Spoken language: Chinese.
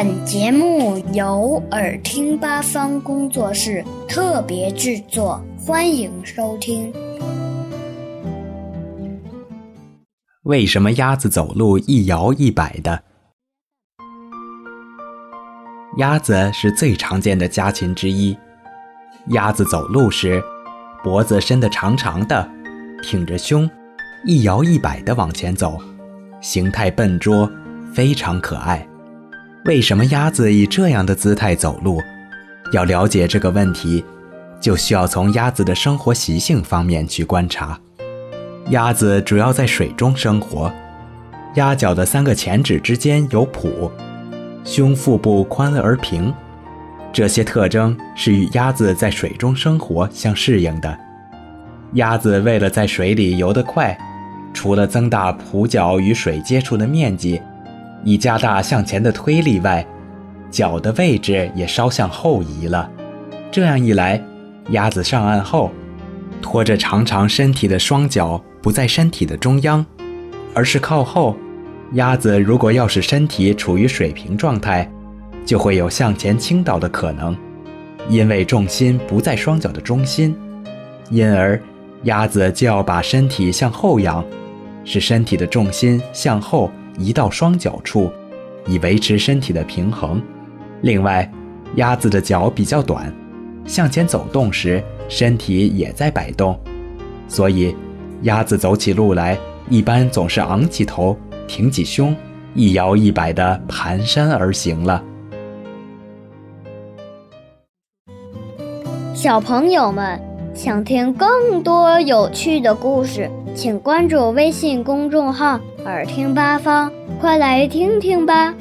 本节目由耳听八方工作室特别制作，欢迎收听。为什么鸭子走路一摇一摆的？鸭子是最常见的家禽之一。鸭子走路时，脖子伸得长长的，挺着胸，一摇一摆地往前走，形态笨拙，非常可爱。为什么鸭子以这样的姿态走路？要了解这个问题，就需要从鸭子的生活习性方面去观察。鸭子主要在水中生活，鸭脚的三个前趾之间有蹼，胸腹部宽而平，这些特征是与鸭子在水中生活相适应的。鸭子为了在水里游得快，除了增大蹼脚与水接触的面积，以加大向前的推力外，脚的位置也稍向后移了。这样一来，鸭子上岸后，拖着长长身体的双脚。不在身体的中央，而是靠后。鸭子如果要使身体处于水平状态，就会有向前倾倒的可能，因为重心不在双脚的中心，因而鸭子就要把身体向后仰，使身体的重心向后移到双脚处，以维持身体的平衡。另外，鸭子的脚比较短，向前走动时身体也在摆动，所以。鸭子走起路来，一般总是昂起头，挺起胸，一摇一摆地蹒跚而行了。小朋友们想听更多有趣的故事，请关注微信公众号“耳听八方”，快来听听吧。